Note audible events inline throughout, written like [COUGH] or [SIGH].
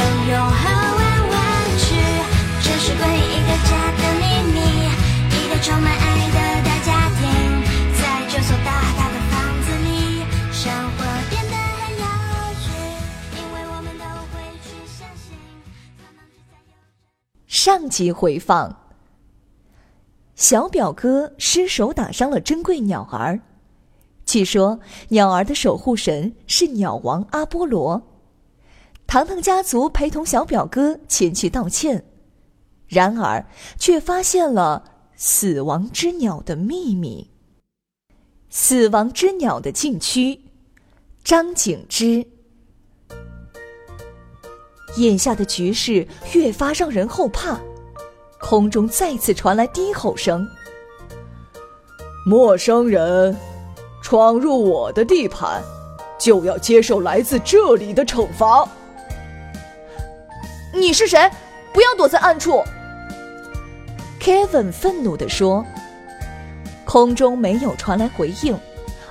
拥有和玩玩具，这是关于一个家的秘密，一个充满爱的大家庭，在这所大大的房子里，生活变得很有趣，因为我们都会去相信。上集回放。小表哥失手打伤了珍贵鸟儿，据说鸟儿的守护神是鸟王阿波罗。糖糖家族陪同小表哥前去道歉，然而却发现了死亡之鸟的秘密。死亡之鸟的禁区，张景之。眼下的局势越发让人后怕。空中再次传来低吼声：“陌生人闯入我的地盘，就要接受来自这里的惩罚。”你是谁？不要躲在暗处！Kevin 愤怒地说。空中没有传来回应，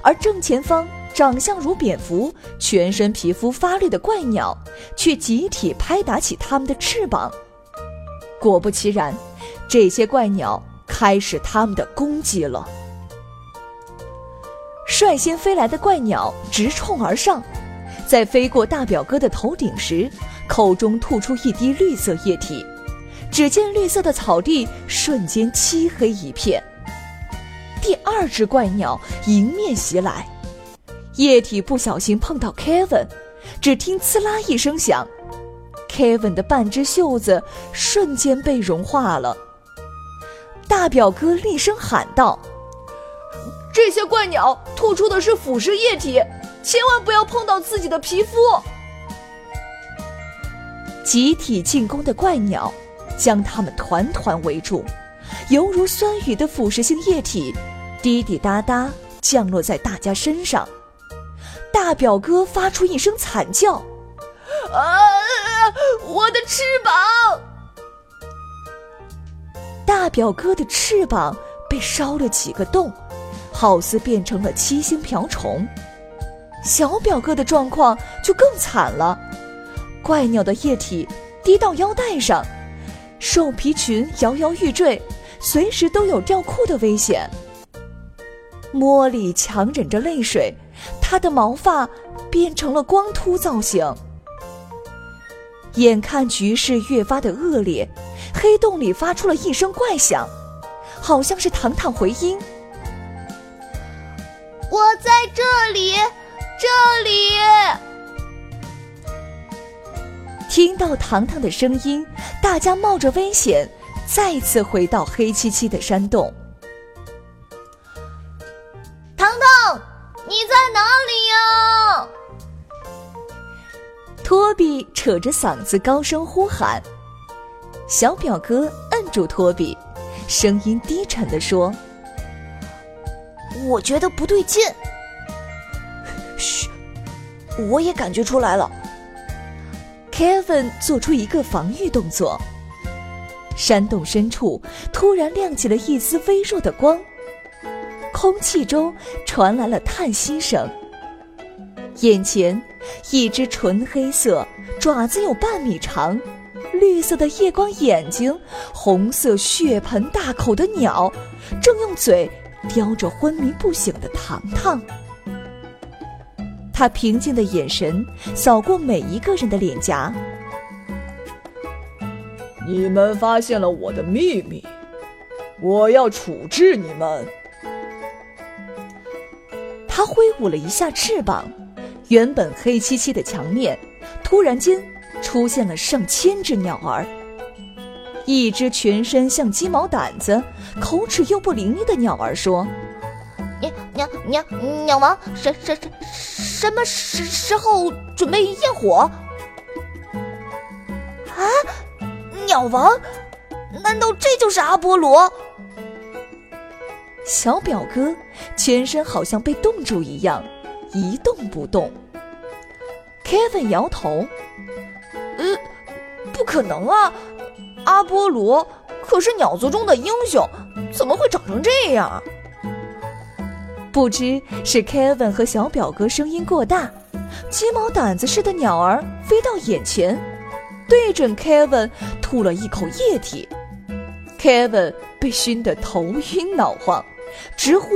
而正前方长相如蝙蝠、全身皮肤发绿的怪鸟，却集体拍打起它们的翅膀。果不其然，这些怪鸟开始他们的攻击了。率先飞来的怪鸟直冲而上，在飞过大表哥的头顶时，口中吐出一滴绿色液体。只见绿色的草地瞬间漆黑一片。第二只怪鸟迎面袭来，液体不小心碰到 Kevin，只听“呲啦”一声响。Kevin 的半只袖子瞬间被融化了。大表哥厉声喊道：“这些怪鸟吐出的是腐蚀液体，千万不要碰到自己的皮肤！”集体进攻的怪鸟将他们团团围住，犹如酸雨的腐蚀性液体滴滴答答降落在大家身上。大表哥发出一声惨叫：“啊！”我的翅膀！大表哥的翅膀被烧了几个洞，好似变成了七星瓢虫。小表哥的状况就更惨了，怪鸟的液体滴到腰带上，兽皮裙摇摇欲坠，随时都有掉裤的危险。茉莉强忍着泪水，她的毛发变成了光秃造型。眼看局势越发的恶劣，黑洞里发出了一声怪响，好像是糖糖回音。我在这里，这里。听到糖糖的声音，大家冒着危险，再次回到黑漆漆的山洞。糖糖，你在哪里呀？托比扯着嗓子高声呼喊，小表哥摁住托比，声音低沉地说：“我觉得不对劲。”“嘘，我也感觉出来了。”Kevin 做出一个防御动作。山洞深处突然亮起了一丝微弱的光，空气中传来了叹息声。眼前，一只纯黑色、爪子有半米长、绿色的夜光眼睛、红色血盆大口的鸟，正用嘴叼着昏迷不醒的糖糖。他平静的眼神扫过每一个人的脸颊。你们发现了我的秘密，我要处置你们。他挥舞了一下翅膀。原本黑漆漆的墙面，突然间出现了上千只鸟儿。一只全身像鸡毛掸子、口齿又不伶俐的鸟儿说：“鸟鸟鸟王，什什什什么时时候准备焰火？”啊！鸟王？难道这就是阿波罗？小表哥全身好像被冻住一样，一动不动。Kevin 摇头：“呃，不可能啊！阿波罗可是鸟族中的英雄，怎么会长成这样？”不知是 Kevin 和小表哥声音过大，鸡毛掸子似的鸟儿飞到眼前，对准 Kevin 吐了一口液体。Kevin 被熏得头晕脑晃，直呼：“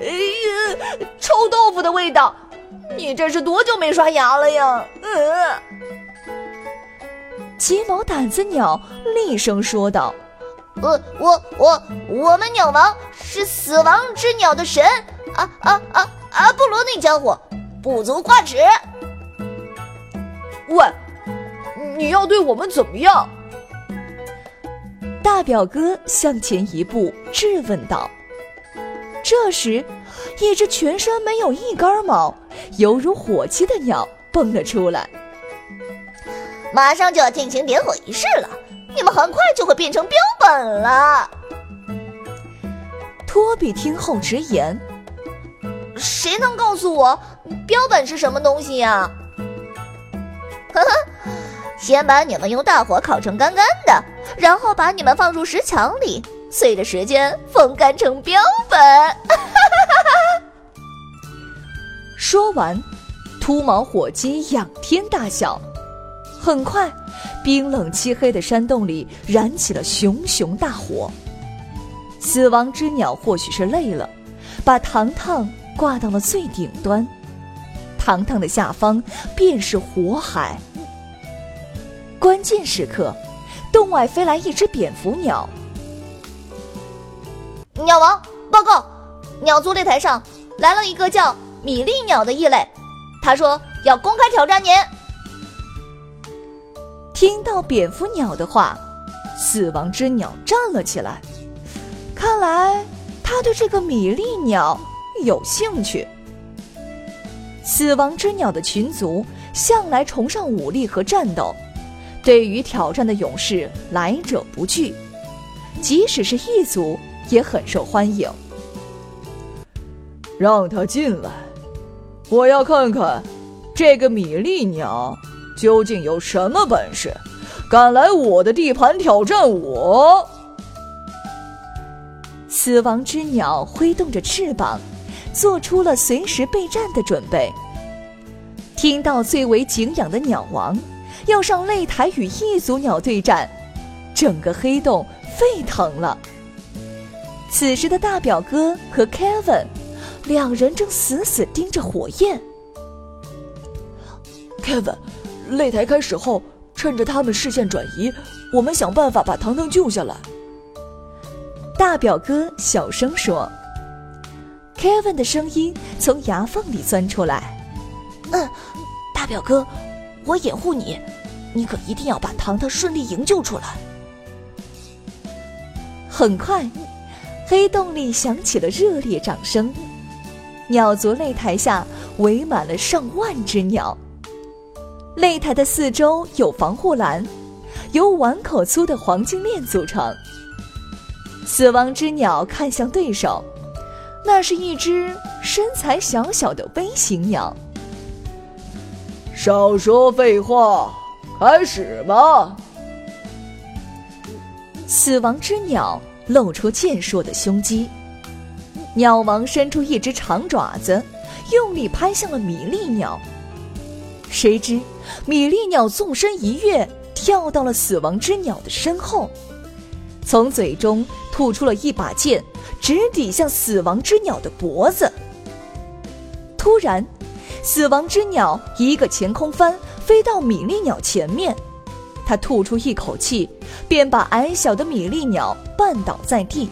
哎呀，臭豆腐的味道！你这是多久没刷牙了呀？”呃，鸡毛掸子鸟厉声说道：“我我我，我们鸟王是死亡之鸟的神，啊啊啊！阿波罗那家伙不足挂齿。喂，你要对我们怎么样？”大表哥向前一步，质问道。这时，一只全身没有一根毛、犹如火鸡的鸟蹦了出来。马上就要进行点火仪式了，你们很快就会变成标本了。托比听后直言：“谁能告诉我标本是什么东西呀？” [LAUGHS] 呵呵，先把你们用大火烤成干干的。然后把你们放入石墙里，随着时间风干成标本。[LAUGHS] 说完，秃毛火鸡仰天大笑。很快，冰冷漆黑的山洞里燃起了熊熊大火。死亡之鸟或许是累了，把糖糖挂到了最顶端。糖糖的下方便是火海。关键时刻。洞外飞来一只蝙蝠鸟。鸟王报告，鸟族擂台上来了一个叫米粒鸟的异类，他说要公开挑战您。听到蝙蝠鸟的话，死亡之鸟站了起来，看来他对这个米粒鸟有兴趣。死亡之鸟的群族向来崇尚武力和战斗。对于挑战的勇士，来者不拒，即使是异族也很受欢迎。让他进来，我要看看这个米粒鸟究竟有什么本事，敢来我的地盘挑战我。死亡之鸟挥动着翅膀，做出了随时备战的准备。听到最为敬仰的鸟王。要上擂台与异族鸟对战，整个黑洞沸腾了。此时的大表哥和 Kevin 两人正死死盯着火焰。Kevin，擂台开始后，趁着他们视线转移，我们想办法把糖糖救下来。大表哥小声说。Kevin 的声音从牙缝里钻出来：“嗯，大表哥。”我掩护你，你可一定要把糖糖顺利营救出来。很快，黑洞里响起了热烈掌声。鸟族擂台下围满了上万只鸟。擂台的四周有防护栏，由碗口粗的黄金链组成。死亡之鸟看向对手，那是一只身材小小的微型鸟。少说废话，开始吧！死亡之鸟露出健硕的胸肌，鸟王伸出一只长爪子，用力拍向了米粒鸟。谁知米粒鸟纵身一跃，跳到了死亡之鸟的身后，从嘴中吐出了一把剑，直抵向死亡之鸟的脖子。突然。死亡之鸟一个前空翻，飞到米粒鸟前面，它吐出一口气，便把矮小的米粒鸟绊倒在地。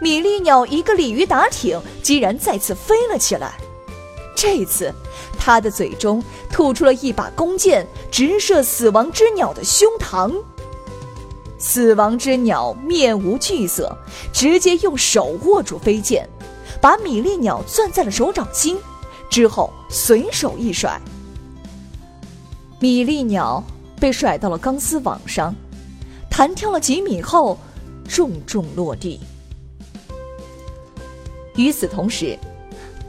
米粒鸟一个鲤鱼打挺，竟然再次飞了起来。这次，他的嘴中吐出了一把弓箭，直射死亡之鸟的胸膛。死亡之鸟面无惧色，直接用手握住飞剑，把米粒鸟攥在了手掌心。之后随手一甩，米粒鸟被甩到了钢丝网上，弹跳了几米后，重重落地。与此同时，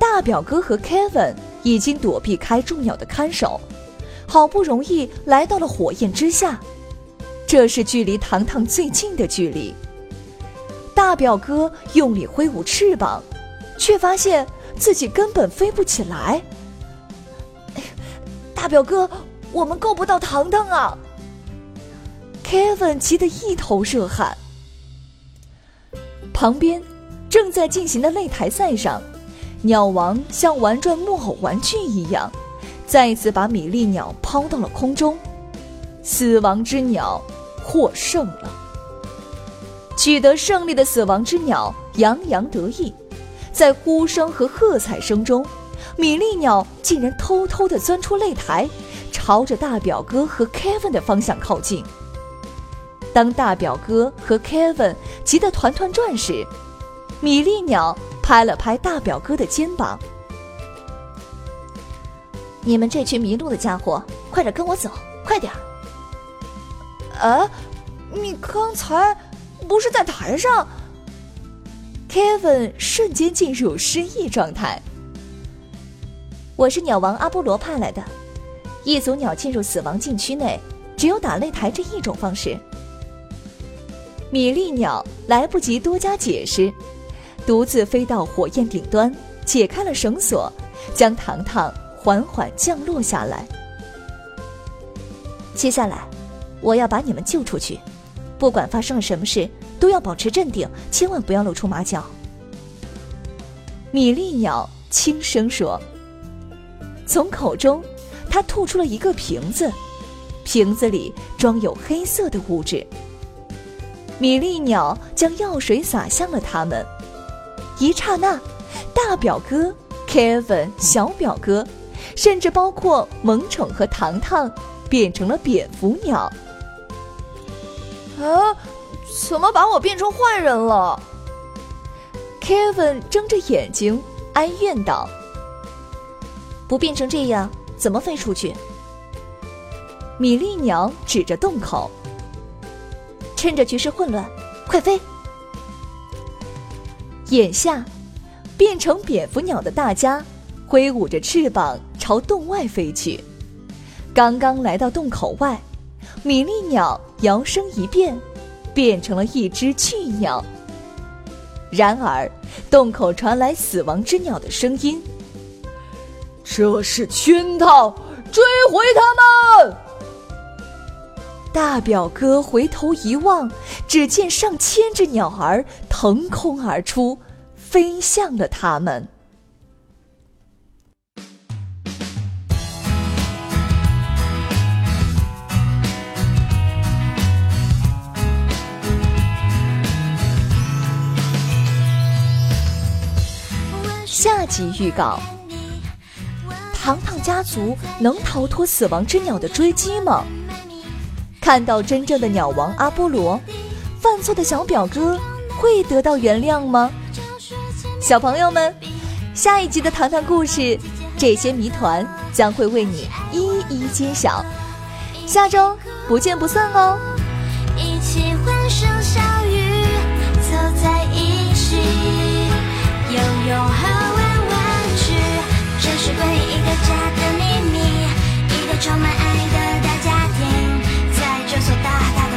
大表哥和 Kevin 已经躲避开众鸟的看守，好不容易来到了火焰之下。这是距离糖糖最近的距离。大表哥用力挥舞翅膀，却发现自己根本飞不起来。[LAUGHS] 大表哥，我们够不到糖糖啊！Kevin 急得一头热汗。旁边正在进行的擂台赛上，鸟王像玩转木偶玩具一样，再次把米粒鸟抛到了空中。死亡之鸟获胜了。取得胜利的死亡之鸟洋洋得意，在呼声和喝彩声中，米粒鸟竟然偷偷地钻出擂台，朝着大表哥和 Kevin 的方向靠近。当大表哥和 Kevin 急得团团转时，米粒鸟拍了拍大表哥的肩膀：“你们这群迷路的家伙，快点跟我走，快点！”啊，你刚才不是在台上？Kevin 瞬间进入失忆状态。我是鸟王阿波罗派来的，一组鸟进入死亡禁区内，只有打擂台这一种方式。米粒鸟来不及多加解释，独自飞到火焰顶端，解开了绳索，将糖糖缓缓降落下来。接下来。我要把你们救出去，不管发生了什么事，都要保持镇定，千万不要露出马脚。”米粒鸟轻声说。从口中，它吐出了一个瓶子，瓶子里装有黑色的物质。米粒鸟将药水洒向了他们，一刹那，大表哥、Kevin、小表哥，甚至包括萌宠和糖糖，变成了蝙蝠鸟。啊！怎么把我变成坏人了？Kevin 睁着眼睛哀怨道：“不变成这样，怎么飞出去？”米粒鸟指着洞口：“趁着局势混乱，快飞！”眼下，变成蝙蝠鸟的大家挥舞着翅膀朝洞外飞去。刚刚来到洞口外。米粒鸟摇身一变，变成了一只巨鸟。然而，洞口传来死亡之鸟的声音：“这是圈套，追回他们！”大表哥回头一望，只见上千只鸟儿腾空而出，飞向了他们。下集预告：糖糖家族能逃脱死亡之鸟的追击吗？看到真正的鸟王阿波罗，犯错的小表哥会得到原谅吗？小朋友们，下一集的《糖糖故事》，这些谜团将会为你一一揭晓。下周不见不散哦！一起欢声笑语，走在一起，拥有和玩玩具，这是关于一个家的秘密，一个充满爱的大家庭。有所大。大